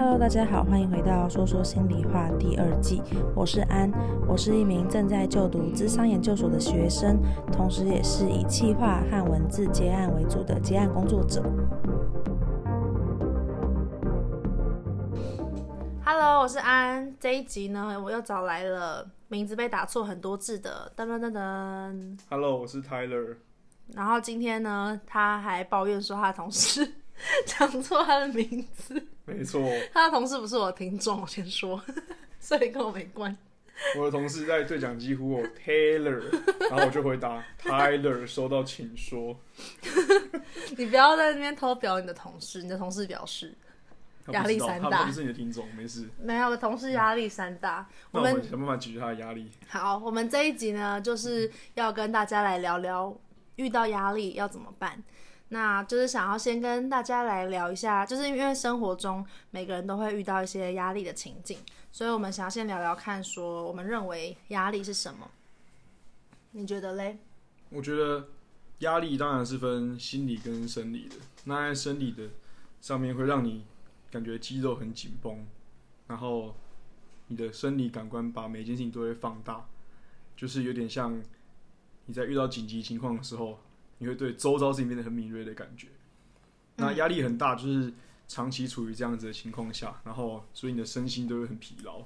Hello，大家好，欢迎回到说说心里话第二季。我是安，我是一名正在就读智商研究所的学生，同时也是以企划和文字接案为主的接案工作者。Hello，我是安。这一集呢，我又找来了名字被打错很多字的噔噔噔噔。Hello，我是 Tyler。然后今天呢，他还抱怨说他的同事 讲错他的名字。没错，他的同事不是我的听众，我先说，所以跟我没关。我的同事在对讲机呼我 Taylor，然后我就回答 Tyler，收到请说。你不要在那边偷表你的同事，你的同事表示压力山大。他不是你的听众，没事。没有，我同事压力山大。我们想办法解决他的压力。好，我们这一集呢，就是要跟大家来聊聊遇到压力要怎么办。那就是想要先跟大家来聊一下，就是因为生活中每个人都会遇到一些压力的情境，所以我们想要先聊聊看，说我们认为压力是什么？你觉得嘞？我觉得压力当然是分心理跟生理的。那在生理的上面会让你感觉肌肉很紧绷，然后你的生理感官把每件事情都会放大，就是有点像你在遇到紧急情况的时候。你会对周遭事情变得很敏锐的感觉，那压力很大，就是长期处于这样子的情况下，然后所以你的身心都会很疲劳。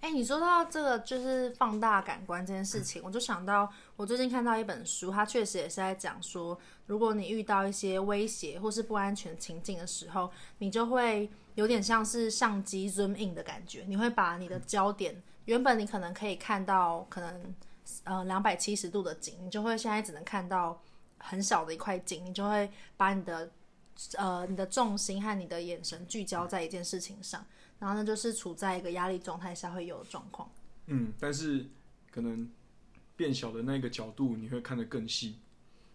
哎、欸，你说到这个就是放大感官这件事情，我就想到我最近看到一本书，它确实也是在讲说，如果你遇到一些威胁或是不安全情境的时候，你就会有点像是相机 zoom in 的感觉，你会把你的焦点，原本你可能可以看到可能呃两百七十度的景，你就会现在只能看到。很小的一块景，你就会把你的呃你的重心和你的眼神聚焦在一件事情上，然后呢，就是处在一个压力状态下会有的状况。嗯，但是可能变小的那个角度，你会看得更细。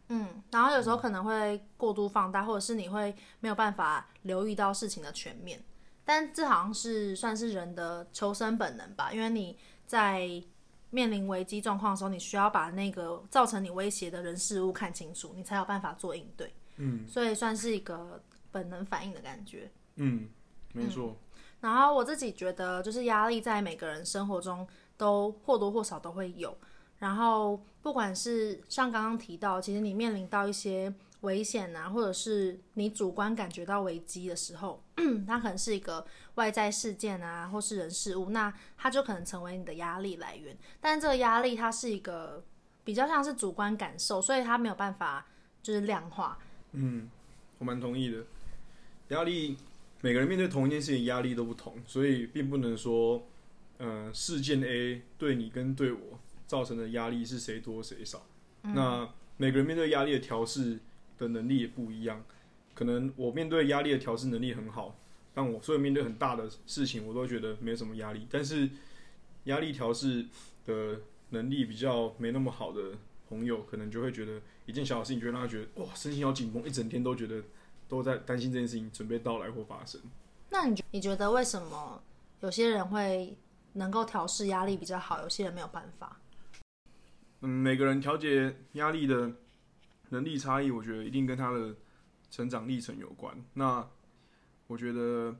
嗯，然后有时候可能会过度放大，或者是你会没有办法留意到事情的全面。但这好像是算是人的求生本能吧，因为你在。面临危机状况的时候，你需要把那个造成你威胁的人事物看清楚，你才有办法做应对。嗯，所以算是一个本能反应的感觉。嗯，没错。嗯，然后我自己觉得，就是压力在每个人生活中都或多或少都会有。然后不管是像刚刚提到，其实你面临到一些。危险啊，或者是你主观感觉到危机的时候，它可能是一个外在事件啊，或是人事物，那它就可能成为你的压力来源。但这个压力它是一个比较像是主观感受，所以它没有办法就是量化。嗯，我蛮同意的。压力，每个人面对同一件事情压力都不同，所以并不能说，呃，事件 A 对你跟对我造成的压力是谁多谁少。嗯。那每个人面对压力的调适。的能力也不一样，可能我面对压力的调试能力很好，但我所以面对很大的事情，我都觉得没什么压力。但是压力调试的能力比较没那么好的朋友，可能就会觉得一件小小事情，就会让他觉得哇，身心好紧绷，一整天都觉得都在担心这件事情准备到来或发生。那你你觉得为什么有些人会能够调试压力比较好，有些人没有办法？嗯，每个人调节压力的。能力差异，我觉得一定跟他的成长历程有关。那我觉得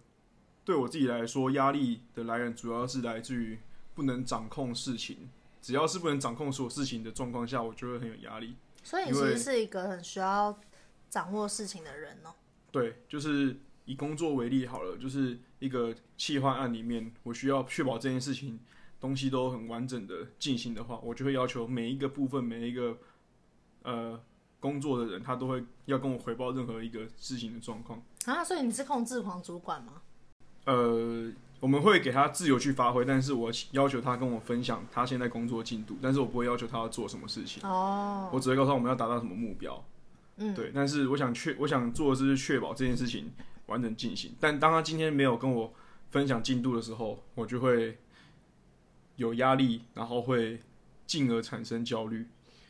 对我自己来说，压力的来源主要是来自于不能掌控事情。只要是不能掌控所有事情的状况下，我就会很有压力。所以你其实是一个很需要掌握事情的人哦。对，就是以工作为例好了，就是一个企划案里面，我需要确保这件事情东西都很完整的进行的话，我就会要求每一个部分，每一个呃。工作的人，他都会要跟我回报任何一个事情的状况。啊，所以你是控制狂主管吗？呃，我们会给他自由去发挥，但是我要求他跟我分享他现在工作进度，但是我不会要求他要做什么事情。哦，我只会告诉他我们要达到什么目标，嗯，对，但是我想确我想做的是确保这件事情完整进行，但当他今天没有跟我分享进度的时候，我就会有压力，然后会进而产生焦虑。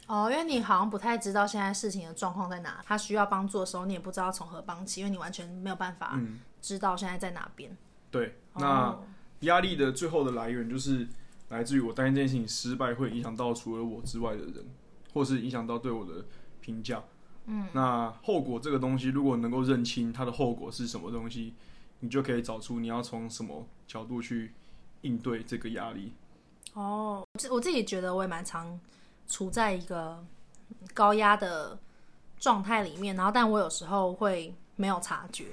哦，因为你好像不太知道现在事情的状况在哪，他需要帮助的时候，你也不知道从何帮起，因为你完全没有办法知道现在在哪边。对，那压力的最后的来源就是来自于我担心这件事情失败会影响到除了我之外的人，或是影响到对我的评价。嗯，那后果这个东西如果能够认清它的后果是什么东西，你就可以找出你要从什么角度去应对这个压力。哦，我自己觉得我也蛮常处在一个高压的状态里面，然后但我有时候会没有察觉，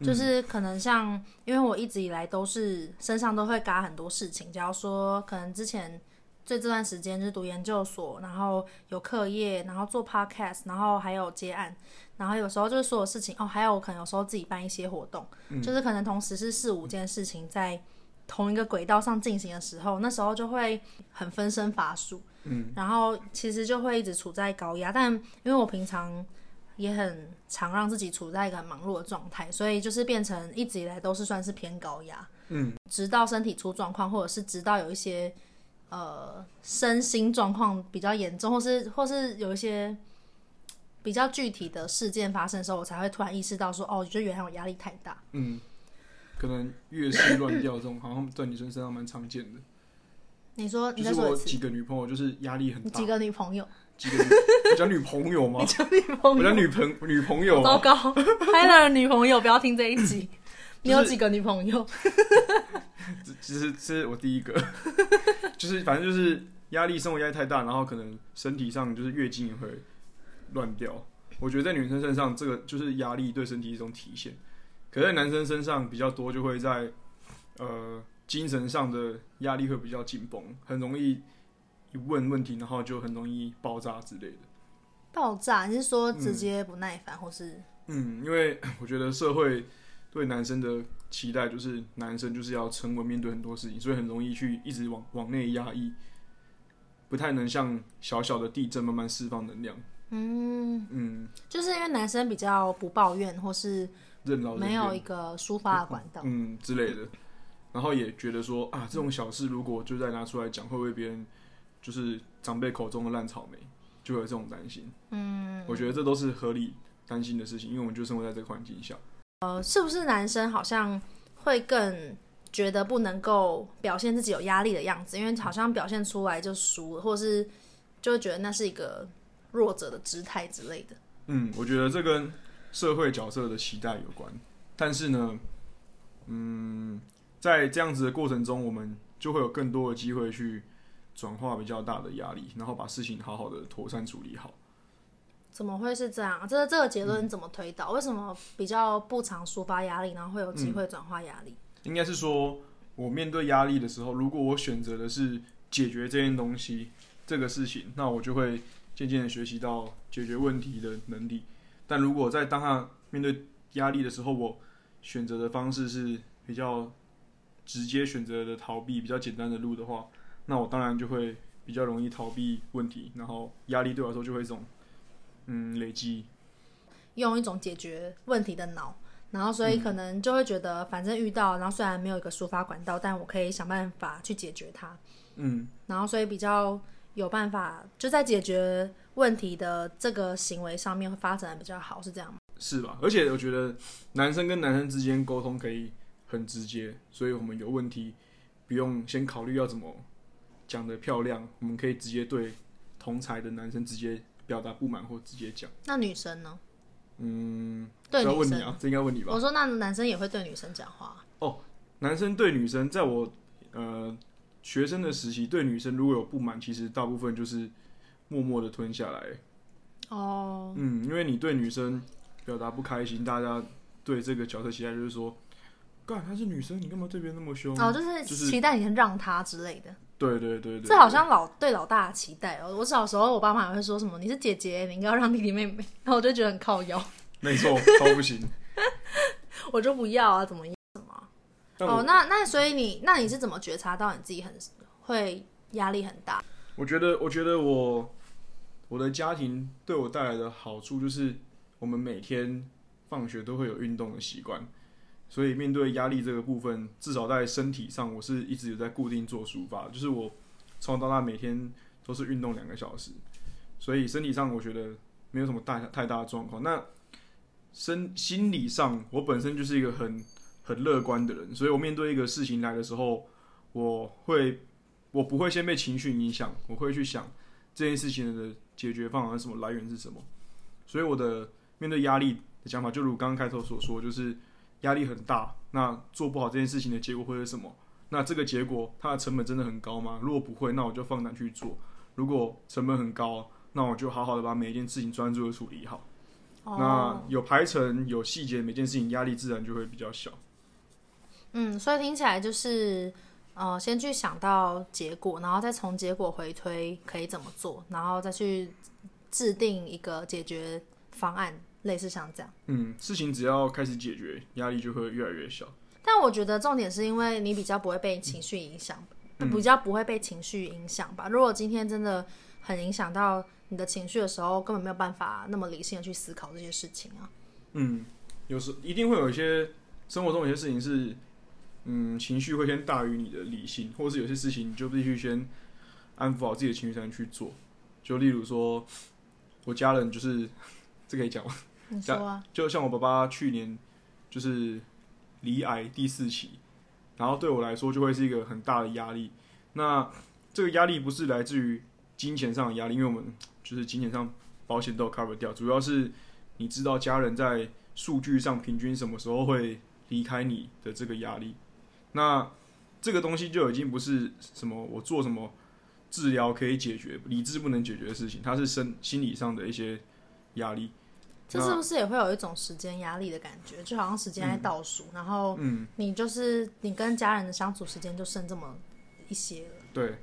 就是可能像因为我一直以来都是身上都会嘎很多事情，假如说可能之前。最这段时间就是读研究所，然后有课业，然后做 podcast，然后还有接案，然后有时候就是所有事情哦，还有可能有时候自己办一些活动，嗯、就是可能同时是四五件事情在同一个轨道上进行的时候，那时候就会很分身乏术，嗯，然后其实就会一直处在高压，但因为我平常也很常让自己处在一个很忙碌的状态，所以就是变成一直以来都是算是偏高压，嗯，直到身体出状况，或者是直到有一些。呃，身心状况比较严重，或是或是有一些比较具体的事件发生的时候，我才会突然意识到说，哦，我觉得原来我压力太大。嗯，可能越是乱掉这种，好像在女生身上蛮常见的。你说，你就是我几个女朋友，就是压力很大。几个女朋友？几个女？我讲女朋友吗？你讲女朋友。我讲女朋女朋友。糟糕，拍了女朋友，不要听这一集。你有几个女朋友？其实这是我第一个，就是反正就是压力，生活压力太大，然后可能身体上就是月经也会乱掉。我觉得在女生身上，这个就是压力对身体一种体现。可是在男生身上比较多，就会在呃精神上的压力会比较紧绷，很容易一问问题，然后就很容易爆炸之类的。爆炸？你是说直接不耐烦，嗯、或是？嗯，因为我觉得社会。对男生的期待就是男生就是要沉稳面对很多事情，所以很容易去一直往往内压抑，不太能像小小的地震慢慢释放能量。嗯嗯，就是因为男生比较不抱怨，或是没有一个抒发的管道，嗯之类的。然后也觉得说啊，这种小事如果就再拿出来讲，会不会别人就是长辈口中的烂草莓，就会有这种担心。嗯，我觉得这都是合理担心的事情，因为我们就生活在这个环境下。呃，是不是男生好像会更觉得不能够表现自己有压力的样子？因为好像表现出来就输了，或是就会觉得那是一个弱者的姿态之类的。嗯，我觉得这跟社会角色的期待有关。但是呢，嗯，在这样子的过程中，我们就会有更多的机会去转化比较大的压力，然后把事情好好的妥善处理好。怎么会是这样？这个这个结论怎么推导？嗯、为什么比较不常抒发压力，然后会有机会转化压力？应该是说，我面对压力的时候，如果我选择的是解决这件东西、这个事情，那我就会渐渐的学习到解决问题的能力。但如果在当下面对压力的时候，我选择的方式是比较直接选择的逃避，比较简单的路的话，那我当然就会比较容易逃避问题，然后压力对我来说就会一种。嗯，累积用一种解决问题的脑，然后所以可能就会觉得，反正遇到，然后虽然没有一个抒发管道，但我可以想办法去解决它。嗯，然后所以比较有办法，就在解决问题的这个行为上面会发展的比较好，是这样吗？是吧？而且我觉得男生跟男生之间沟通可以很直接，所以我们有问题不用先考虑要怎么讲的漂亮，我们可以直接对同才的男生直接。表达不满或直接讲。那女生呢？嗯，对，要问你啊，这应该问你吧。我说，那男生也会对女生讲话？哦，男生对女生，在我呃学生的时期，对女生如果有不满，其实大部分就是默默的吞下来。哦，嗯，因为你对女生表达不开心，大家对这个角色期待就是说，干她是女生，你干嘛对别人那么凶？哦，就是期待你让她之类的。对对对对，这好像老对老大的期待哦。我小时候，我爸妈也会说什么：“你是姐姐，你应该要让弟弟妹妹。”然后我就觉得很靠腰。没错，超不行。我就不要啊，怎么怎么？哦，那那所以你那你是怎么觉察到你自己很会压力很大？我觉得，我觉得我我的家庭对我带来的好处就是，我们每天放学都会有运动的习惯。所以面对压力这个部分，至少在身体上，我是一直有在固定做抒发，就是我从小到大每天都是运动两个小时，所以身体上我觉得没有什么大太大的状况。那身心理上，我本身就是一个很很乐观的人，所以我面对一个事情来的时候，我会我不会先被情绪影响，我会去想这件事情的解决方案什么，来源是什么。所以我的面对压力的想法，就如刚刚开头所说，就是。压力很大，那做不好这件事情的结果会是什么？那这个结果它的成本真的很高吗？如果不会，那我就放胆去做；如果成本很高，那我就好好的把每一件事情专注的处理好。Oh. 那有排程、有细节，每件事情压力自然就会比较小。嗯，所以听起来就是，呃，先去想到结果，然后再从结果回推可以怎么做，然后再去制定一个解决方案，类似像这样。嗯，事情只要开始解决，压力就会越来越小。但我觉得重点是因为你比较不会被情绪影响，嗯、比较不会被情绪影响吧。如果今天真的很影响到你的情绪的时候，根本没有办法那么理性的去思考这些事情啊。嗯，有时一定会有一些生活中有些事情是，嗯，情绪会先大于你的理性，或是有些事情你就必须先安抚好自己的情绪才能去做。就例如说，我家人就是 这可以讲吗？你说啊。就像我爸爸去年就是。罹癌第四期，然后对我来说就会是一个很大的压力。那这个压力不是来自于金钱上的压力，因为我们就是金钱上保险都 cover 掉，主要是你知道家人在数据上平均什么时候会离开你的这个压力。那这个东西就已经不是什么我做什么治疗可以解决，理智不能解决的事情，它是身心理上的一些压力。这是不是也会有一种时间压力的感觉？就好像时间在倒数，嗯，然后你就是你跟家人的相处时间就剩这么一些了。对，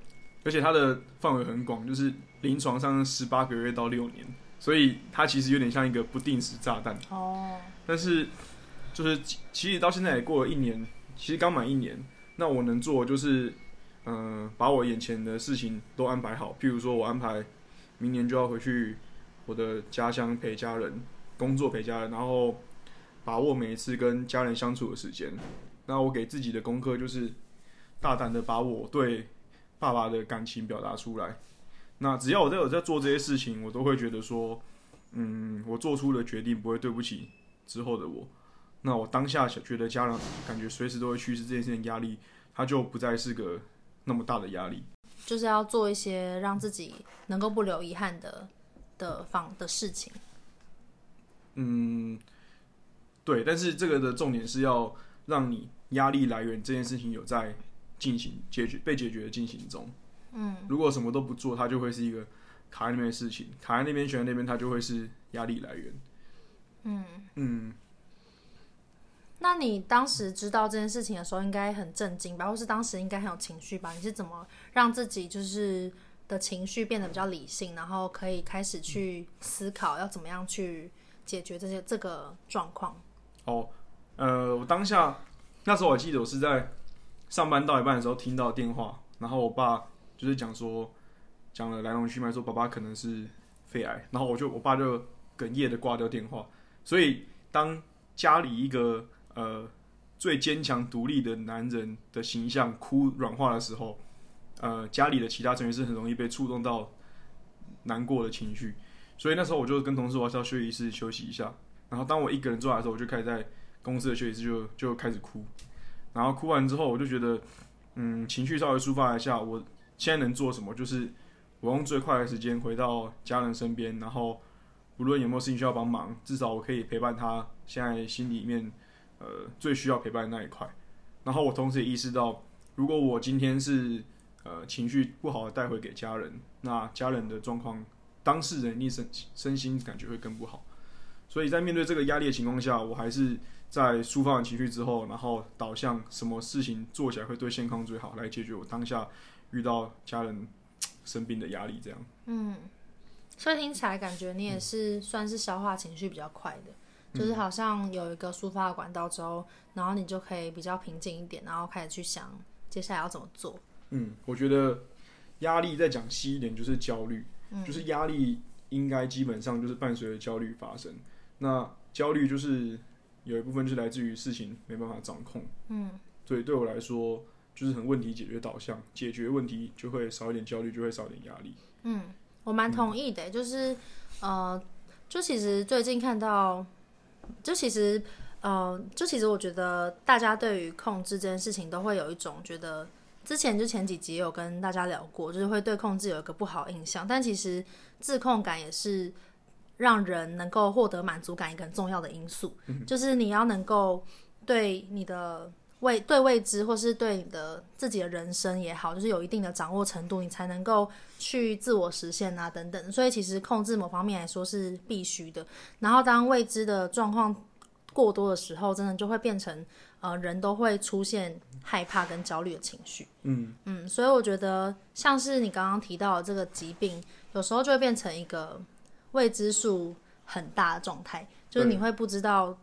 而且它的范围很广，就是临床上十八个月到六年，所以它其实有点像一个不定时炸弹。哦。但是就是其实到现在也过了一年，其实刚满一年，那我能做的就是嗯，呃，把我眼前的事情都安排好。譬如说我安排明年就要回去我的家乡陪家人。工作陪家人，然后把握每一次跟家人相处的时间。那我给自己的功课就是大胆的把我对爸爸的感情表达出来。那只要我在有在做这些事情，我都会觉得说，嗯，我做出的决定不会对不起之后的我。那我当下觉得家人感觉随时都会去世这件事情压力，它就不再是个那么大的压力。就是要做一些让自己能够不留遗憾的的方的事情。嗯，对，但是这个的重点是要让你压力来源这件事情有在进行解决、被解决的进行中。嗯，如果什么都不做，它就会是一个卡在那边的事情，卡在那边、悬在那边，它就会是压力来源。嗯嗯。那你当时知道这件事情的时候，应该很震惊吧？或是当时应该很有情绪吧？你是怎么让自己就是的情绪变得比较理性，然后可以开始去思考要怎么样去？解决这些这个状况。哦，呃，我当下那时候我记得我是在上班到一半的时候听到电话，然后我爸就是讲说讲了来龙去脉，说爸爸可能是肺癌，然后我就我爸就哽咽的挂掉电话。所以当家里一个呃最坚强独立的男人的形象哭软化的时候，呃，家里的其他成员是很容易被触动到难过的情绪。所以那时候我就跟同事，我要休息室休息一下。然后当我一个人坐来的时候，我就开始在公司的休息室就就开始哭。然后哭完之后，我就觉得，嗯，情绪稍微抒发一下。我现在能做什么？就是我用最快的时间回到家人身边，然后无论有没有事情需要帮忙，至少我可以陪伴他现在心里面呃最需要陪伴的那一块。然后我同时也意识到，如果我今天是呃情绪不好的带回给家人，那家人的状况。当事人一身身心感觉会更不好，所以在面对这个压力的情况下，我还是在抒发完情绪之后，然后导向什么事情做起来会对健康最好，来解决我当下遇到家人生病的压力。这样，嗯，所以听起来感觉你也是算是消化情绪比较快的，嗯，就是好像有一个抒发的管道之后，然后你就可以比较平静一点，然后开始去想接下来要怎么做。嗯，我觉得压力再讲细一点就是焦虑。就是压力应该基本上就是伴随着焦虑发生，那焦虑就是有一部分是来自于事情没办法掌控，嗯，所以对我来说就是很问题解决导向，解决问题就会少一点焦虑，就会少一点压力。嗯，我蛮同意的，就是呃，就其实最近看到，就其实呃，就其实我觉得大家对于控制这件事情都会有一种觉得。之前就前几集有跟大家聊过，就是会对控制有一个不好印象，但其实自控感也是让人能够获得满足感一个很重要的因素。嗯。就是你要能够对你的未对未知，或是对你的自己的人生也好，就是有一定的掌握程度，你才能够去自我实现啊，等等。所以其实控制某方面来说是必须的。然后当未知的状况过多的时候，真的就会变成呃，人都会出现害怕跟焦虑的情绪。嗯嗯，所以我觉得像是你刚刚提到的这个疾病，有时候就会变成一个未知数很大的状态，就是你会不知道，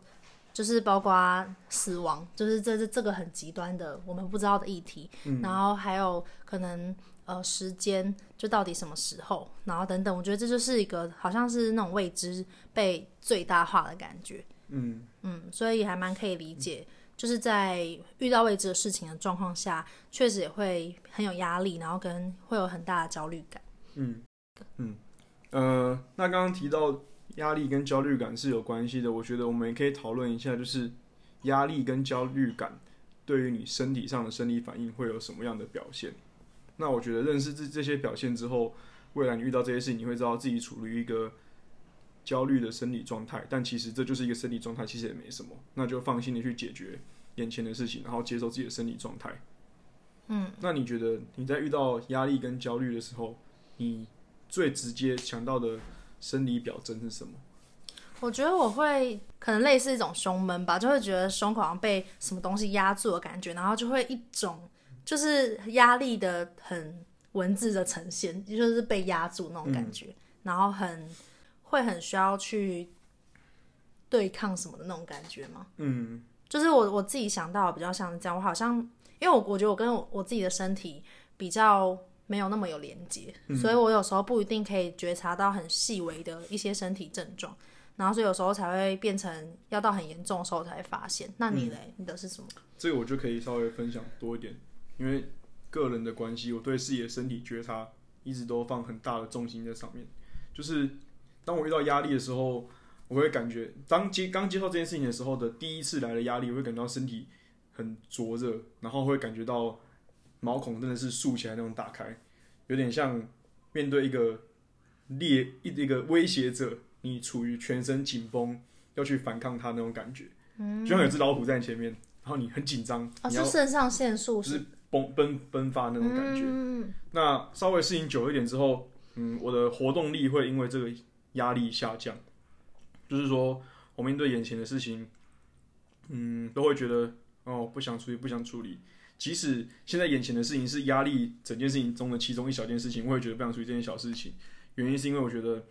就是包括死亡，就是这这这个很极端的我们不知道的议题。嗯，然后还有可能呃时间，就到底什么时候，然后等等，我觉得这就是一个好像是那种未知被最大化的感觉。嗯嗯，所以还蛮可以理解，就是在遇到未知的事情的状况下，确实也会很有压力，然后跟会有很大的焦虑感。嗯嗯呃，那刚刚提到压力跟焦虑感是有关系的，我觉得我们也可以讨论一下，就是压力跟焦虑感对于你身体上的生理反应会有什么样的表现？那我觉得认识这这些表现之后，未来你遇到这些事情，你会知道自己处于一个。焦虑的生理状态，但其实这就是一个生理状态，其实也没什么，那就放心的去解决眼前的事情，然后接受自己的生理状态。嗯，那你觉得你在遇到压力跟焦虑的时候，你最直接想到的生理表征是什么？我觉得我会可能类似一种胸闷吧，就会觉得胸口好像被什么东西压住的感觉，然后就会一种就是压力的很文字的呈现，就是被压住那种感觉，嗯、然后很。会很需要去对抗什么的那种感觉吗？嗯，就是我我自己想到比较像这样，我好像因为我我觉得我跟我，我自己的身体比较没有那么有连接，嗯，所以我有时候不一定可以觉察到很细微的一些身体症状，然后所以有时候才会变成要到很严重的时候才会发现。那你嘞？嗯，你的是什么？这个我就可以稍微分享多一点，因为个人的关系，我对自己的身体觉察一直都放很大的重心在上面，就是。当我遇到压力的时候，我会感觉当接刚接受这件事情的时候的第一次来的压力，我会感觉到身体很灼热，然后会感觉到毛孔真的是竖起来那种打开，有点像面对一个猎一一个威胁者，你处于全身紧绷要去反抗他那种感觉，嗯，就像有只老虎在你前面，然后你很紧张，哦，是肾上腺素是崩奔奔发那种感觉，嗯，那稍微适应久一点之后，嗯，我的活动力会因为这个。压力下降，就是说，我面对眼前的事情，嗯，都会觉得哦，不想处理，不想处理。即使现在眼前的事情是压力整件事情中的其中一小件事情，我也觉得不想处理这件小事情。原因是因为我觉得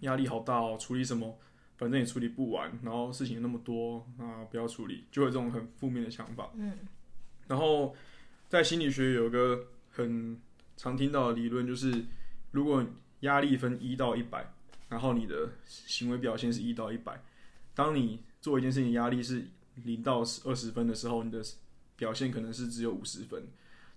压力好大哦，处理什么，反正也处理不完，然后事情那么多，啊，不要处理，就有这种很负面的想法。嗯。然后在心理学有个很常听到的理论，就是如果压力分一到一百。然后你的行为表现是一到一百，当你做一件事情压力是零到二十分的时候，你的表现可能是只有五十分；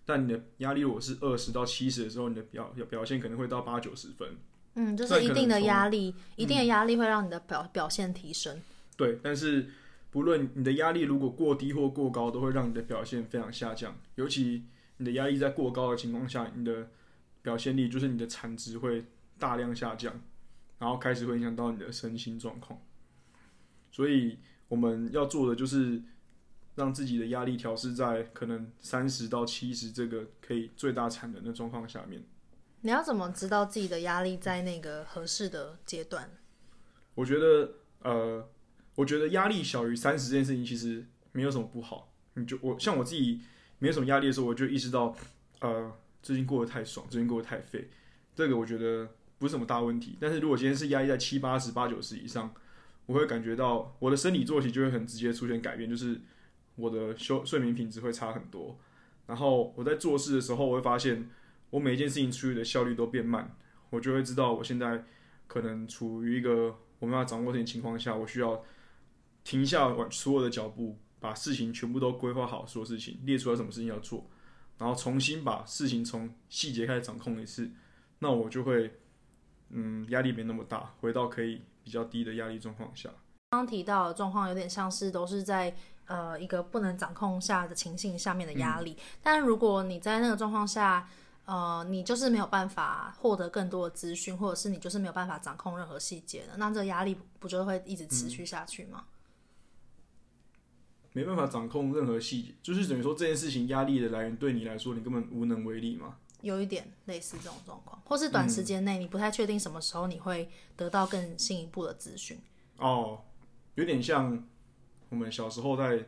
但你的压力如果是二十到七十的时候，你的表表现可能会到八九十分。嗯，就是一定的压力，一定的压力会让你的表、嗯、表现提升。对，但是不论你的压力如果过低或过高，都会让你的表现非常下降。尤其你的压力在过高的情况下，你的表现力就是你的产值会大量下降。然后开始会影响到你的身心状况，所以我们要做的就是让自己的压力调试在可能三十到七十这个可以最大产能的状况下面。你要怎么知道自己的压力在那个合适的阶段？我觉得，呃，我觉得压力小于三十这件事情其实没有什么不好。你就我像我自己没有什么压力的时候，我就意识到，呃，最近过得太爽，最近过得太废，这个我觉得。不是什么大问题，但是如果今天是压抑在七八十、八九十以上，我会感觉到我的生理作息就会很直接出现改变，就是我的休睡眠品质会差很多。然后我在做事的时候，我会发现我每一件事情处理的效率都变慢，我就会知道我现在可能处于一个我没办法掌握的情况下，我需要停下所有的脚步，把事情全部都规划好，所有事情列出来什么事情要做，然后重新把事情从细节开始掌控一次，那我就会。嗯，压力没那么大，回到可以比较低的压力状况下。刚刚提到的状况有点像是都是在呃一个不能掌控下的情形下面的压力，嗯。但如果你在那个状况下，呃，你就是没有办法获得更多的资讯，或者是你就是没有办法掌控任何细节的，那这个压力不就会一直持续下去吗？没办法掌控任何细节，就是等于说这件事情压力的来源对你来说，你根本无能为力嘛。有一点类似这种状况，或是短时间内你不太确定什么时候你会得到更进一步的资讯。哦，有点像我们小时候在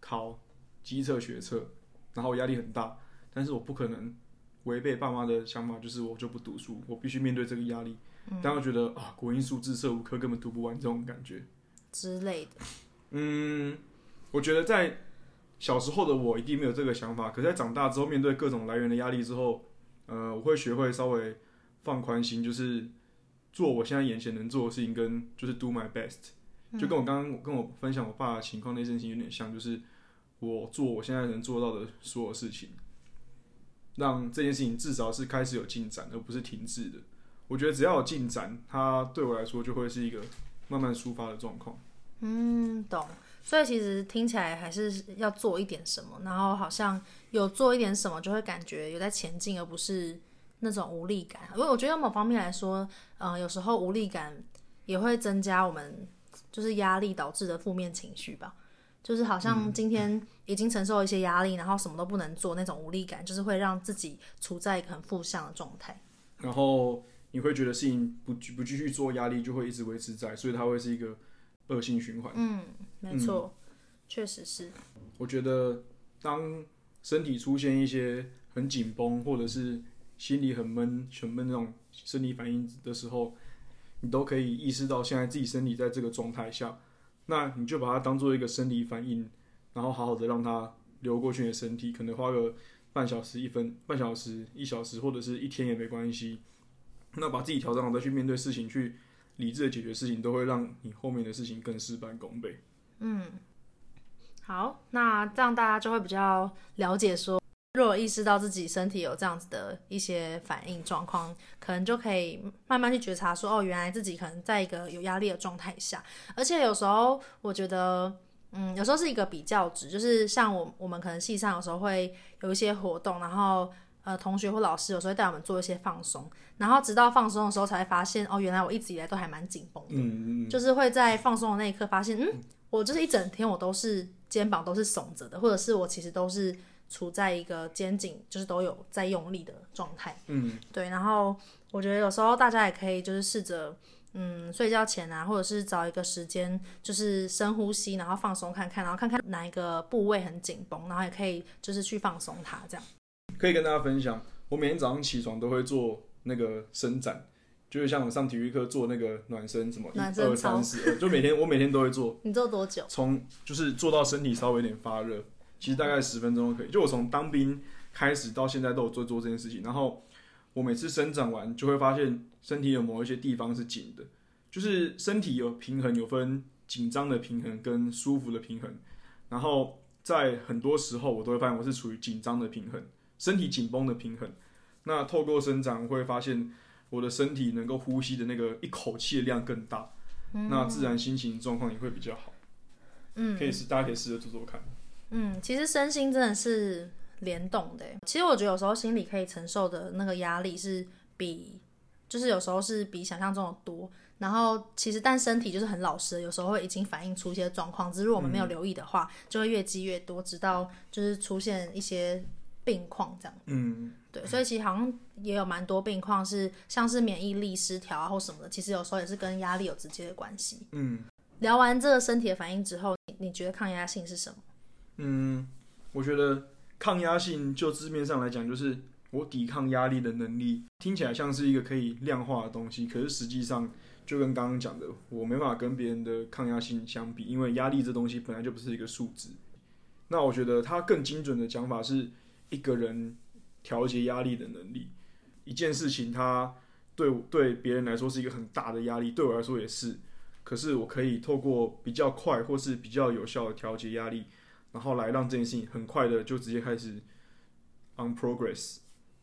考机测学测，然后压力很大，但是我不可能违背爸妈的想法，就是我就不读书，我必须面对这个压力。嗯、但我觉得啊，国英数自社五科根本读不完这种感觉之类的。嗯，我觉得在小时候的我一定没有这个想法，可是在长大之后，面对各种来源的压力之后。呃，我会学会稍微放宽心，就是做我现在眼前能做的事情，跟就是 do my best，就跟我刚刚跟我分享我爸的情况那件事情有点像，就是我做我现在能做到的所有事情，让这件事情至少是开始有进展，而不是停滞的。我觉得只要有进展，它对我来说就会是一个慢慢抒发的状况。嗯，懂。所以其实听起来还是要做一点什么，然后好像有做一点什么，就会感觉有在前进，而不是那种无力感。因为我觉得某方面来说，嗯、呃，有时候无力感也会增加我们就是压力导致的负面情绪吧。就是好像今天已经承受一些压力，然后什么都不能做，那种无力感就是会让自己处在一个很负向的状态。然后你会觉得事情不不继续做，压力就会一直维持在，所以它会是一个。恶性循环。嗯，没错，确、嗯、实是。我觉得，当身体出现一些很紧绷，或者是心里很闷、很闷那种生理反应的时候，你都可以意识到现在自己身体在这个状态下，那你就把它当做一个生理反应，然后好好的让它流过去你的身体，可能花个半小时、一分、半小时、一小时，或者是一天也没关系。那把自己调整好，再去面对事情去。理智的解决事情，都会让你后面的事情更事半功倍。嗯，好，那这样大家就会比较了解说，如果意识到自己身体有这样子的一些反应状况，可能就可以慢慢去觉察说，哦，原来自己可能在一个有压力的状态下。而且有时候我觉得，嗯，有时候是一个比较值，就是像我我们可能系上有时候会有一些活动，然后。呃，同学或老师有时候会带我们做一些放松，然后直到放松的时候才会发现，哦，原来我一直以来都还蛮紧绷的。嗯嗯。就是会在放松的那一刻发现，嗯，我就是一整天我都是肩膀都是耸着的，或者是我其实都是处在一个肩颈就是都有在用力的状态。嗯。对，然后我觉得有时候大家也可以就是试着，嗯，睡觉前啊，或者是找一个时间，就是深呼吸，然后放松看看，然后看看哪一个部位很紧绷，然后也可以就是去放松它，这样。可以跟大家分享，我每天早上起床都会做那个伸展，就是像我上体育课做那个暖身，什么一二三四，就每天我每天都会做。你做多久？从就是做到身体稍微有点发热，其实大概十分钟就可以。就我从当兵开始到现在都有做做这件事情，然后我每次伸展完就会发现身体有某一些地方是紧的，就是身体有平衡，有分紧张的平衡跟舒服的平衡，然后在很多时候我都会发现我是处于紧张的平衡。身体紧绷的平衡，那透过伸展，我会发现我的身体能够呼吸的那个一口气的量更大，嗯、那自然心情状况也会比较好。嗯，可以试，大家可以试着做做看。嗯，其实身心真的是联动的。其实我觉得有时候心理可以承受的那个压力是比，就是有时候是比想象中的多。然后其实但身体就是很老实，有时候会已经反映出一些状况，只是如果我们没有留意的话，嗯、就会越积越多，直到就是出现一些。病况这样，嗯，对，所以其实好像也有蛮多病况是像是免疫力失调啊或什么的，其实有时候也是跟压力有直接的关系。嗯，聊完这个身体的反应之后，你你觉得抗压性是什么？嗯，我觉得抗压性就字面上来讲，就是我抵抗压力的能力，听起来像是一个可以量化的东西，可是实际上就跟刚刚讲的，我没办法跟别人的抗压性相比，因为压力这东西本来就不是一个数值。那我觉得它更精准的讲法是。一个人调节压力的能力，一件事情，它对对别人来说是一个很大的压力，对我来说也是。可是我可以透过比较快或是比较有效的调节压力，然后来让这件事情很快的就直接开始 on progress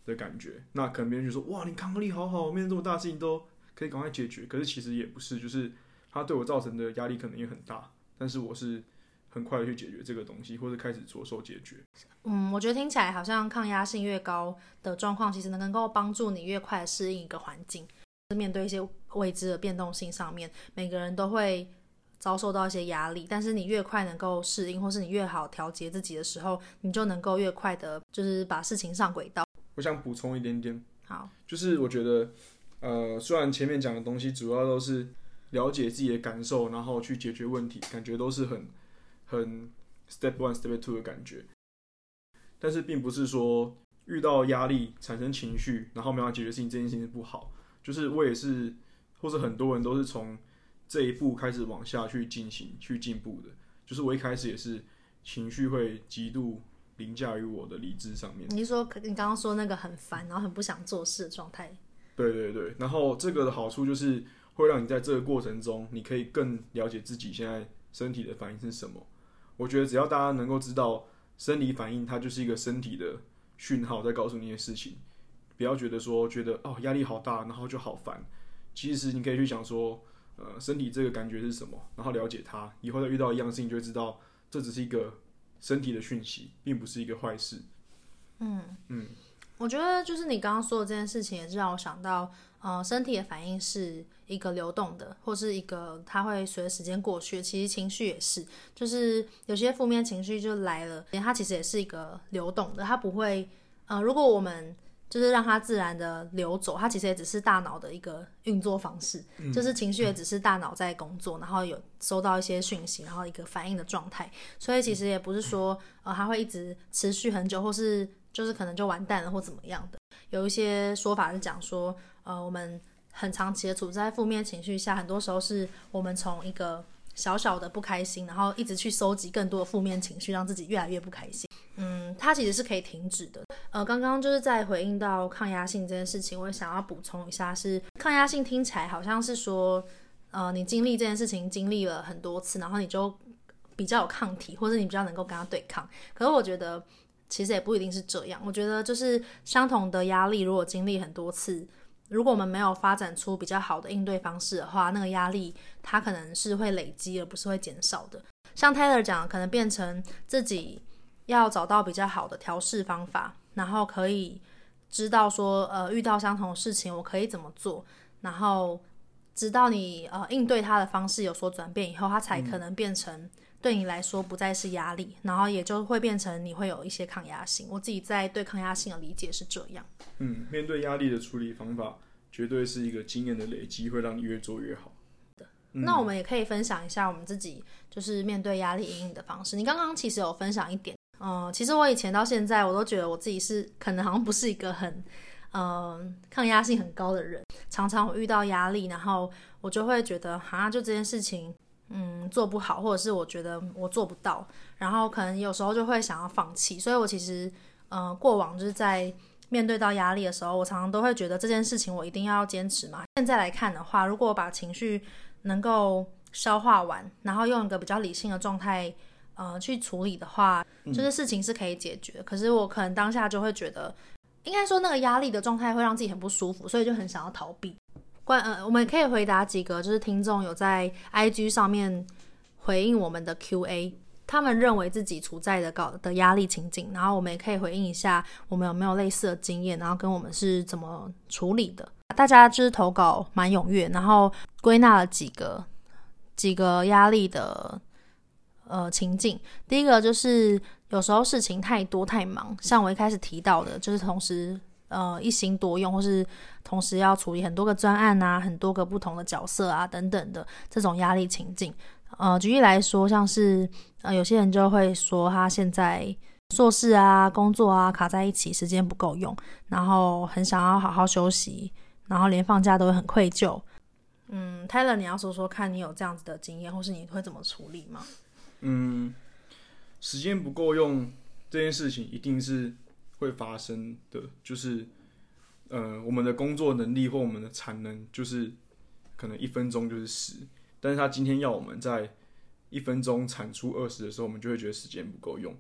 的感觉。那可能别人就说：“哇，你抗压力好好，面对这么大的事情都可以赶快解决。”可是其实也不是，就是它对我造成的压力可能也很大，但是我是。很快的去解决这个东西，或者开始着手解决。嗯，我觉得听起来好像抗压性越高的状况，其实能够帮助你越快适应一个环境。面对一些未知的变动性上面，每个人都会遭受到一些压力，但是你越快能够适应，或是你越好调节自己的时候，你就能够越快的，就是把事情上轨道。我想补充一点点，好，就是我觉得，呃，虽然前面讲的东西主要都是了解自己的感受，然后去解决问题，感觉都是很很 step one step two 的感觉，但是并不是说遇到压力产生情绪，然后没有办法解决事情这件事情是不好。就是我也是，或是很多人都是从这一步开始往下去进行、去进步的。就是我一开始也是情绪会极度凌驾于我的理智上面。你是说你刚刚说那个很烦，然后很不想做事的状态？对对对。然后这个的好处就是会让你在这个过程中，你可以更了解自己现在身体的反应是什么。我觉得只要大家能够知道生理反应，它就是一个身体的讯号，在告诉你一些事情。不要觉得说觉得哦压力好大，然后就好烦。其实你可以去想说，呃，身体这个感觉是什么，然后了解它，以后再遇到一样事情，就会知道这只是一个身体的讯息，并不是一个坏事。嗯嗯，我觉得就是你刚刚说的这件事情，也是让我想到，呃，身体的反应是一个流动的，或是一个它会随着时间过去。其实情绪也是，就是有些负面情绪就来了，它其实也是一个流动的，它不会，呃，如果我们就是让它自然的流走，它其实也只是大脑的一个运作方式，嗯、就是情绪也只是大脑在工作，然后有收到一些讯息，然后一个反应的状态，所以其实也不是说呃它会一直持续很久，或是就是可能就完蛋了或怎么样的。有一些说法是讲说，呃，我们很长期的处在负面情绪下，很多时候是我们从一个小小的不开心，然后一直去收集更多的负面情绪，让自己越来越不开心。嗯，它其实是可以停止的。呃，刚刚就是在回应到抗压性这件事情，我也想要补充一下是，是抗压性听起来好像是说，呃，你经历这件事情经历了很多次，然后你就比较有抗体，或者你比较能够跟他对抗。可是我觉得其实也不一定是这样。我觉得就是相同的压力，如果经历很多次，如果我们没有发展出比较好的应对方式的话，那个压力它可能是会累积，而不是会减少的。像 Tyler 讲，可能变成自己要找到比较好的调试方法。然后可以知道说，呃，遇到相同的事情，我可以怎么做？然后直到你呃应对它的方式有所转变以后，它才可能变成对你来说不再是压力，然后也就会变成你会有一些抗压性。我自己在对抗压性的理解是这样。嗯，面对压力的处理方法，绝对是一个经验的累积，会让你越做越好。嗯、那我们也可以分享一下我们自己就是面对压力阴影的方式。你刚刚其实有分享一点。嗯，其实我以前到现在，我都觉得我自己是可能好像不是一个很，嗯，抗压性很高的人。常常我遇到压力，然后我就会觉得，好像就这件事情，嗯，做不好，或者是我觉得我做不到，然后可能有时候就会想要放弃。所以我其实，嗯，过往就是在面对到压力的时候，我常常都会觉得这件事情我一定要坚持嘛。现在来看的话，如果我把情绪能够消化完，然后用一个比较理性的状态。呃，去处理的话，就是事情是可以解决。嗯。可是我可能当下就会觉得，应该说那个压力的状态会让自己很不舒服，所以就很想要逃避。关呃，我们可以回答几个，就是听众有在 IG 上面回应我们的 QA，他们认为自己处在的搞的压力情境，然后我们也可以回应一下，我们有没有类似的经验，然后跟我们是怎么处理的。大家就是投稿蛮踊跃，然后归纳了几个几个压力的。呃，情境第一个就是有时候事情太多太忙，像我一开始提到的，就是同时呃一心多用，或是同时要处理很多个专案啊，很多个不同的角色啊等等的这种压力情境。呃，举例来说，像是呃有些人就会说他现在硕士啊、工作啊卡在一起，时间不够用，然后很想要好好休息，然后连放假都会很愧疚。嗯，Tyler，你要说说看你有这样子的经验，或是你会怎么处理吗？嗯，时间不够用这件事情一定是会发生的，就是呃，我们的工作能力或我们的产能就是可能一分钟就是十，但是他今天要我们在一分钟产出二十的时候，我们就会觉得时间不够用。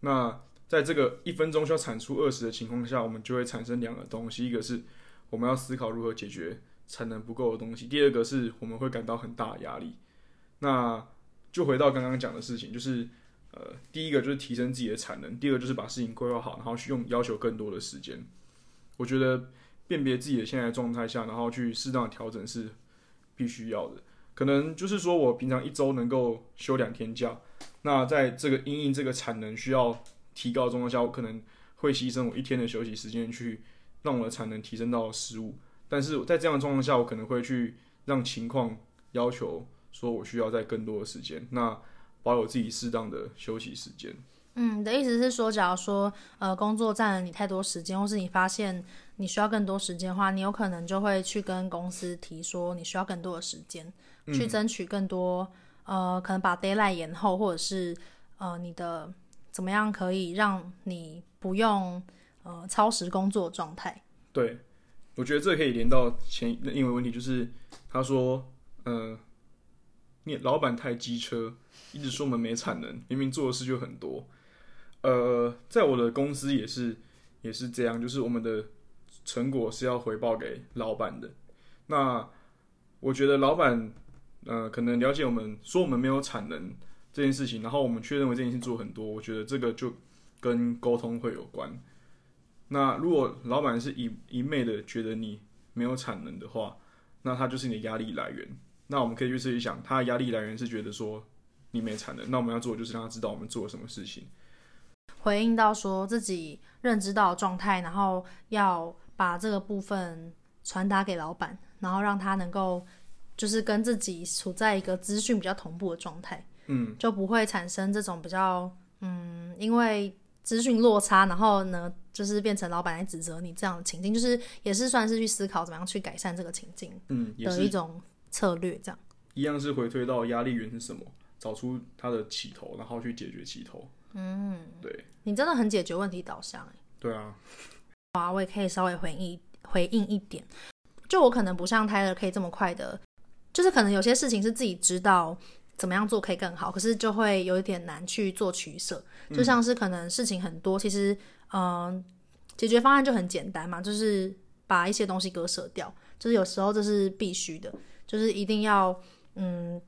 那在这个一分钟需要产出二十的情况下，我们就会产生两个东西，一个是我们要思考如何解决产能不够的东西，第二个是我们会感到很大的压力。那就回到刚刚讲的事情，就是，呃，第一个就是提升自己的产能，第二个就是把事情规划好，然后去用要求更多的时间。我觉得辨别自己的现在状态下，然后去适当的调整是必须要的。可能就是说我平常一周能够休两天假，那在这个因应这个产能需要提高的状况下，我可能会牺牲我一天的休息时间去让我的产能提升到十五。但是在这样的状况下，我可能会去让情况要求说我需要在更多的时间，那保有自己适当的休息时间。嗯，你的意思是说，假如说呃工作占了你太多时间，或是你发现你需要更多时间的话，你有可能就会去跟公司提说你需要更多的时间，嗯、去争取更多呃可能把 d a y l i g h t 延后，或者是呃你的怎么样可以让你不用呃超时工作状态。对，我觉得这可以连到前因为问题，就是他说呃你老板太机车，一直说我们没产能，明明做的事就很多。呃，在我的公司也是也是这样，就是我们的成果是要回报给老板的。那我觉得老板呃可能了解我们说我们没有产能这件事情，然后我们却认为这件事做很多，我觉得这个就跟沟通会有关。那如果老板是一一昧的觉得你没有产能的话，那他就是你的压力来源。那我们可以去自己想，他的压力来源是觉得说你没产能，那我们要做的就是让他知道我们做了什么事情。回应到说自己认知到的状态，然后要把这个部分传达给老板，然后让他能够就是跟自己处在一个资讯比较同步的状态，嗯，就不会产生这种比较嗯，因为资讯落差，然后呢，就是变成老板来指责你这样的情境，就是也是算是去思考怎么样去改善这个情境，嗯，的一种策略，这样、嗯、一样是回推到压力源是什么，找出它的起头，然后去解决起头。嗯，对，你真的很解决问题导向哎。对啊，好啊，我也可以稍微回应回应一点。就我可能不像泰勒可以这么快的，就是可能有些事情是自己知道怎么样做可以更好，可是就会有一点难去做取舍。就像是可能事情很多，其实嗯、呃，解决方案就很简单嘛，就是把一些东西割舍掉。就是有时候这是必须的，就是一定要嗯，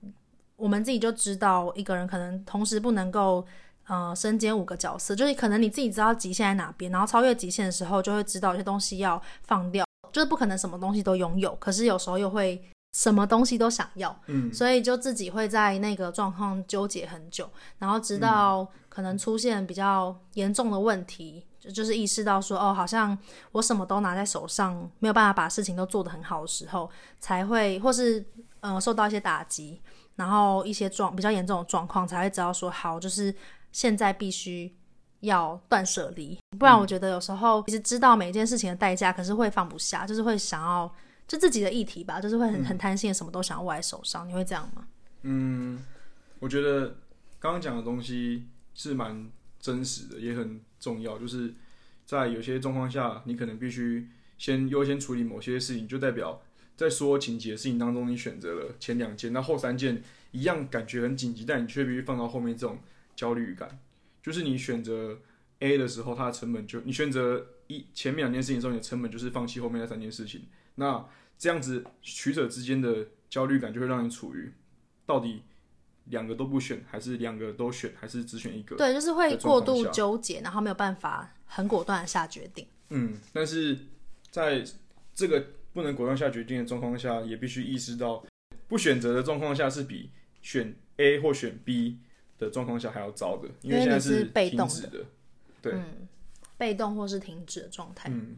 我们自己就知道一个人可能同时不能够。呃，身兼五个角色，就是可能你自己知道极限在哪边，然后超越极限的时候，就会知道有些东西要放掉，就是不可能什么东西都拥有，可是有时候又会什么东西都想要，嗯，所以就自己会在那个状况纠结很久，然后直到可能出现比较严重的问题，就就是意识到说，哦，好像我什么都拿在手上，没有办法把事情都做得很好的时候，才会或是呃受到一些打击，然后一些状比较严重的状况，才会知道说，好，就是。现在必须要断舍离，不然我觉得有时候其实知道每一件事情的代价，可是会放不下，就是会想要就自己的议题吧，就是会很很贪心，什么都想要握在手上。你会这样吗？嗯，我觉得刚刚讲的东西是蛮真实的，也很重要。就是在有些状况下，你可能必须先优先处理某些事情，就代表在所有紧急的事情当中，你选择了前两件，那后三件一样感觉很紧急，但你却必须放到后面这种。焦虑感，就是你选择 A 的时候，它的成本就你选择一前面两件事情的时候，你的成本就是放弃后面那三件事情。那这样子取舍之间的焦虑感，就会让你处于到底两个都不选，还是两个都选，还是只选一个？对，就是会过度纠结，然后没有办法很果断的下决定。嗯，但是在这个不能果断下决定的状况下，也必须意识到，不选择的状况下是比选 A 或选 B。的状况下还要糟的，因为现在是被动的，对，嗯，被动或是停止的状态。嗯，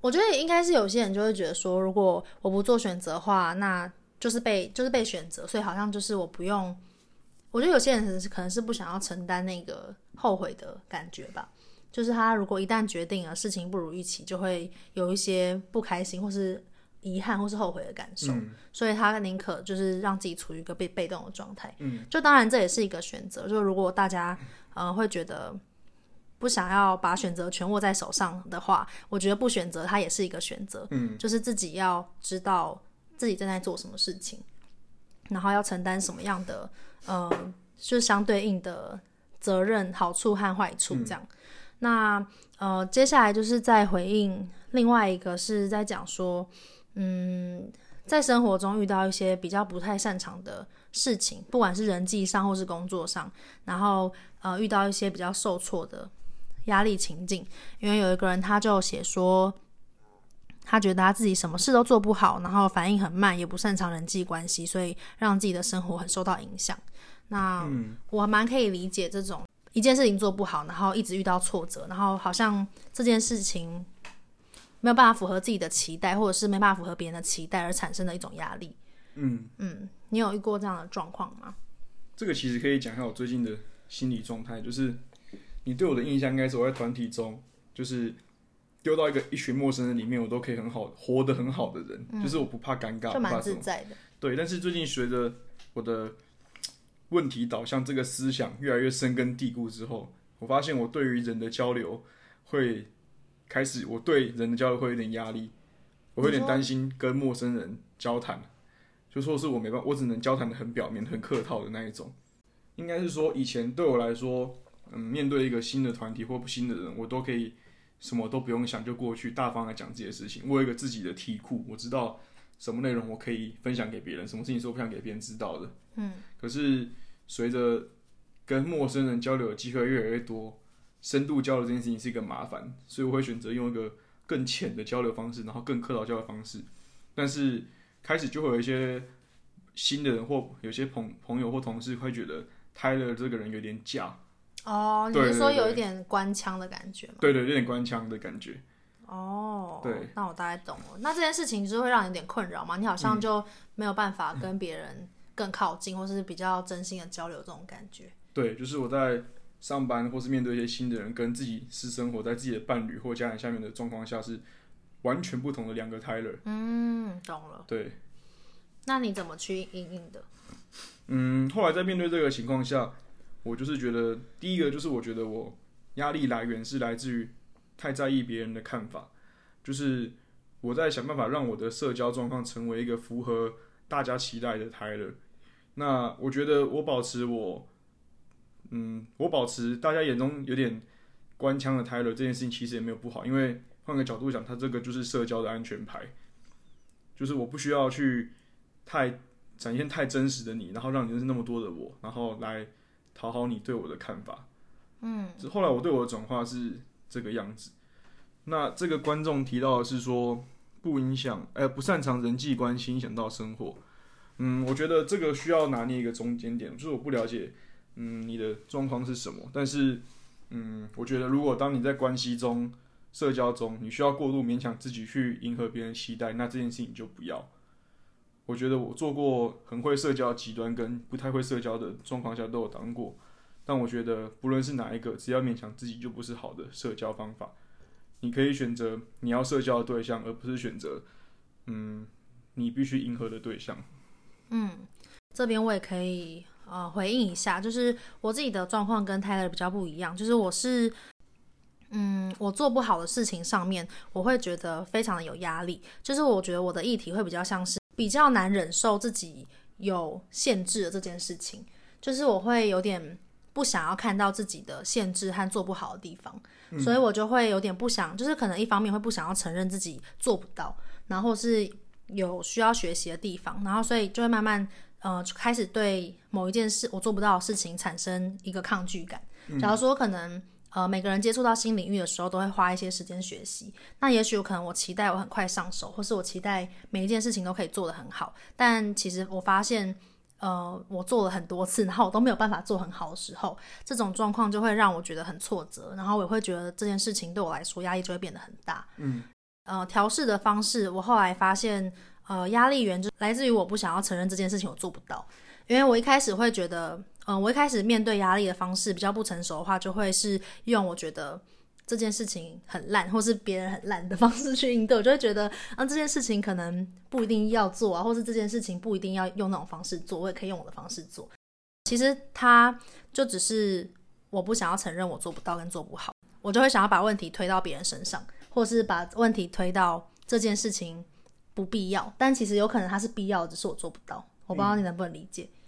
我觉得应该是有些人就会觉得说，如果我不做选择的话，那就是被就是被选择，所以好像就是我不用。我觉得有些人可能是不想要承担那个后悔的感觉吧，就是他如果一旦决定了事情不如预期，就会有一些不开心或是。遗憾或是后悔的感受，嗯、所以他宁可就是让自己处于一个被被动的状态。嗯，就当然这也是一个选择。就如果大家呃会觉得不想要把选择权握在手上的话，我觉得不选择它也是一个选择。嗯，就是自己要知道自己正在做什么事情，然后要承担什么样的呃，就是相对应的责任、好处和坏处这样。嗯、那呃，接下来就是在回应另外一个是在讲说。嗯，在生活中遇到一些比较不太擅长的事情，不管是人际上或是工作上，然后呃遇到一些比较受挫的压力情境，因为有一个人他就写说，他觉得他自己什么事都做不好，然后反应很慢，也不擅长人际关系，所以让自己的生活很受到影响。那我蛮可以理解这种一件事情做不好，然后一直遇到挫折，然后好像这件事情没有办法符合自己的期待，或者是没办法符合别人的期待而产生的一种压力。嗯嗯，你有遇过这样的状况吗？这个其实可以讲一下我最近的心理状态，就是你对我的印象应该是我在团体中，就是丢到一个一群陌生人里面，我都可以很好活得很好的人，嗯、就是我不怕尴尬，就蛮自在的。对，但是最近随着我的问题导向这个思想越来越深根蒂固之后，我发现我对于人的交流会开始，我对人的交流会有点压力，我会有点担心跟陌生人交谈。就说是我没办法，我只能交谈的很表面、很客套的那一种。应该是说，以前对我来说，嗯，面对一个新的团体或新的人，我都可以什么都不用想就过去，大方的讲自己的事情。我有一个自己的题库，我知道什么内容我可以分享给别人，什么事情是我不想给别人知道的。嗯。可是随着跟陌生人交流的机会越来越多，深度交流这件事情是一个麻烦，所以我会选择用一个更浅的交流方式，然后更客套交流方式。但是。开始就会有一些新的人或有些朋朋友或同事会觉得 Tyler 这个人有点假哦，你是说有一点官腔的感觉吗？对对，有点官腔的感觉。哦，对，那我大概懂了。那这件事情就是会让你有点困扰吗？你好像就没有办法跟别人更靠近，嗯、或是比较真心的交流这种感觉。对，就是我在上班或是面对一些新的人，跟自己私生活在自己的伴侣或家人下面的状况下是。完全不同的两个 Tyler。嗯，懂了。对，那你怎么去应应的？嗯，后来在面对这个情况下，我就是觉得，第一个就是我觉得我压力来源是来自于太在意别人的看法，就是我在想办法让我的社交状况成为一个符合大家期待的 Tyler。那我觉得我保持我，嗯，我保持大家眼中有点官腔的 Tyler 这件事情其实也没有不好，因为。换个角度讲，他这个就是社交的安全牌，就是我不需要去太展现太真实的你，然后让你认识那么多的我，然后来讨好你对我的看法。嗯，后来我对我的转化是这个样子。那这个观众提到的是说不影响，呃，不擅长人际关系影响到生活。嗯，我觉得这个需要拿捏一个中间点，就是我不了解，嗯，你的状况是什么，但是，嗯，我觉得如果当你在关系中。社交中，你需要过度勉强自己去迎合别人期待，那这件事情就不要。我觉得我做过很会社交极端跟不太会社交的状况下都有当过，但我觉得不论是哪一个，只要勉强自己就不是好的社交方法。你可以选择你要社交的对象，而不是选择嗯你必须迎合的对象。嗯，这边我也可以呃回应一下，就是我自己的状况跟 Tyler 比较不一样，就是我是。嗯，我做不好的事情上面，我会觉得非常的有压力。就是我觉得我的议题会比较像是比较难忍受自己有限制的这件事情，就是我会有点不想要看到自己的限制和做不好的地方，嗯、所以我就会有点不想，就是可能一方面会不想要承认自己做不到，然后是有需要学习的地方，然后所以就会慢慢呃开始对某一件事我做不到的事情产生一个抗拒感。假如说可能。呃，每个人接触到新领域的时候，都会花一些时间学习。那也许有可能我期待我很快上手，或是我期待每一件事情都可以做得很好。但其实我发现，呃，我做了很多次，然后我都没有办法做很好的时候，这种状况就会让我觉得很挫折。然后我也会觉得这件事情对我来说压力就会变得很大。嗯，呃，调试的方式，我后来发现，呃，压力源就来自于我不想要承认这件事情我做不到，因为我一开始会觉得。嗯，我一开始面对压力的方式比较不成熟的话，就会是用我觉得这件事情很烂，或是别人很烂的方式去应对。我就会觉得，嗯，这件事情可能不一定要做啊，或是这件事情不一定要用那种方式做，我也可以用我的方式做。其实他就只是我不想要承认我做不到跟做不好，我就会想要把问题推到别人身上，或是把问题推到这件事情不必要，但其实有可能它是必要的，只是我做不到。我不知道你能不能理解。嗯，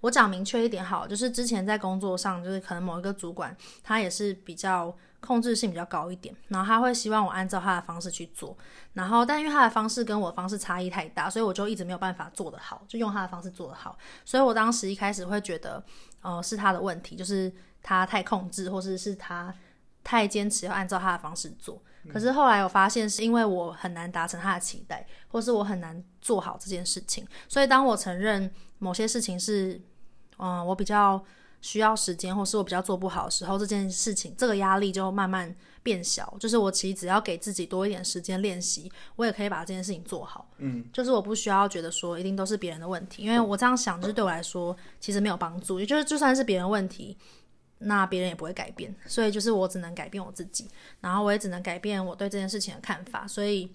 我讲明确一点好，就是之前在工作上，就是可能某一个主管，他也是比较控制性比较高一点，然后他会希望我按照他的方式去做，然后但因为他的方式跟我方式差异太大，所以我就一直没有办法做得好，就用他的方式做得好，所以我当时一开始会觉得，呃，是他的问题，就是他太控制，或是，是他太坚持要按照他的方式做。可是后来我发现，是因为我很难达成他的期待，或是我很难做好这件事情。所以当我承认某些事情是，嗯，我比较需要时间，或是我比较做不好的时候，这件事情这个压力就慢慢变小。就是我其实只要给自己多一点时间练习，我也可以把这件事情做好。嗯，就是我不需要觉得说一定都是别人的问题，因为我这样想，就是对我来说其实没有帮助。也就是就算是别人问题。那别人也不会改变，所以就是我只能改变我自己，然后我也只能改变我对这件事情的看法。所以，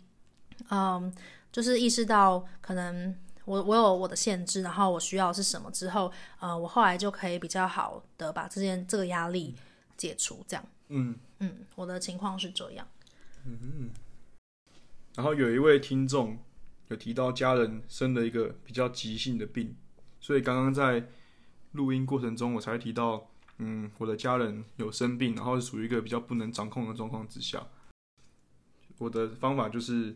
嗯，就是意识到可能我我有我的限制，然后我需要是什么之后，呃，我后来就可以比较好的把这件这个压力解除。这样，嗯嗯，我的情况是这样。嗯，然后有一位听众有提到家人生了一个比较急性的病，所以刚刚在录音过程中我才提到。嗯，我的家人有生病，然后是属于一个比较不能掌控的状况之下。我的方法就是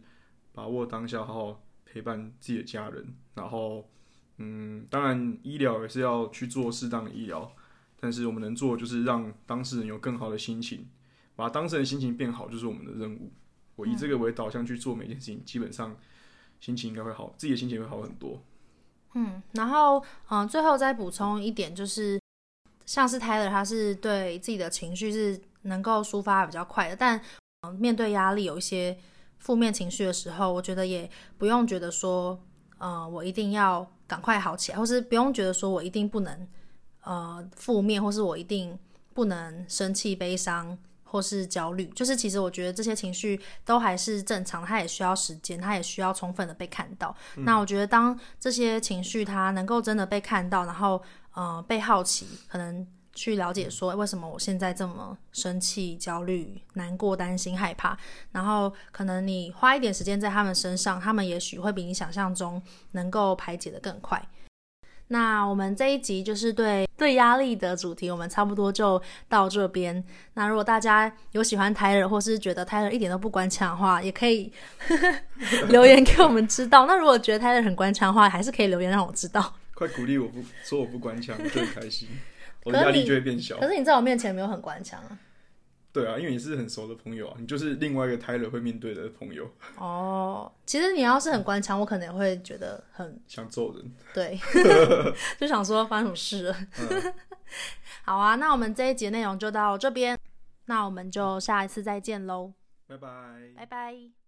把握当下，好好陪伴自己的家人。然后，嗯，当然医疗也是要去做适当的医疗，但是我们能做的就是让当事人有更好的心情，把当事人心情变好，就是我们的任务。我以这个为导向去做每件事情，基本上心情应该会好，自己的心情会好很多。嗯，然后，嗯，最后再补充一点就是。像是 Tyler，他是对自己的情绪是能够抒发比较快的，但面对压力有一些负面情绪的时候，我觉得也不用觉得说，呃，我一定要赶快好起来，或是不用觉得说我一定不能，呃，负面，或是我一定不能生气、悲伤或是焦虑。就是其实我觉得这些情绪都还是正常，它也需要时间，它也需要充分的被看到。嗯。那我觉得当这些情绪它能够真的被看到，然后。呃，被好奇，可能去了解说为什么我现在这么生气、焦虑、难过、担心、害怕，然后可能你花一点时间在他们身上，他们也许会比你想象中能够排解得更快。那我们这一集就是对对压力的主题，我们差不多就到这边。那如果大家有喜欢泰勒或是觉得泰勒一点都不关腔的话，也可以 留言给我们知道。那如果觉得泰勒很关腔的话，还是可以留言让我知道。快鼓励我不说我不官腔，我就很开心，我的压力就会变小。可是你在我面前没有很官腔啊。对啊，因为你是很熟的朋友啊，你就是另外一个 Tyler 会面对的朋友。哦，其实你要是很官腔，我可能也会觉得很想揍人。对，就想说发生什么事了。嗯、好啊，那我们这一集内容就到这边，那我们就下一次再见喽。拜拜，拜拜。